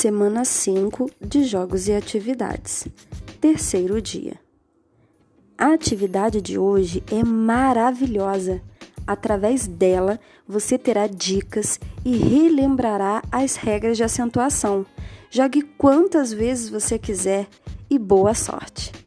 Semana 5 de Jogos e Atividades. Terceiro dia. A atividade de hoje é maravilhosa. Através dela, você terá dicas e relembrará as regras de acentuação. Jogue quantas vezes você quiser e boa sorte!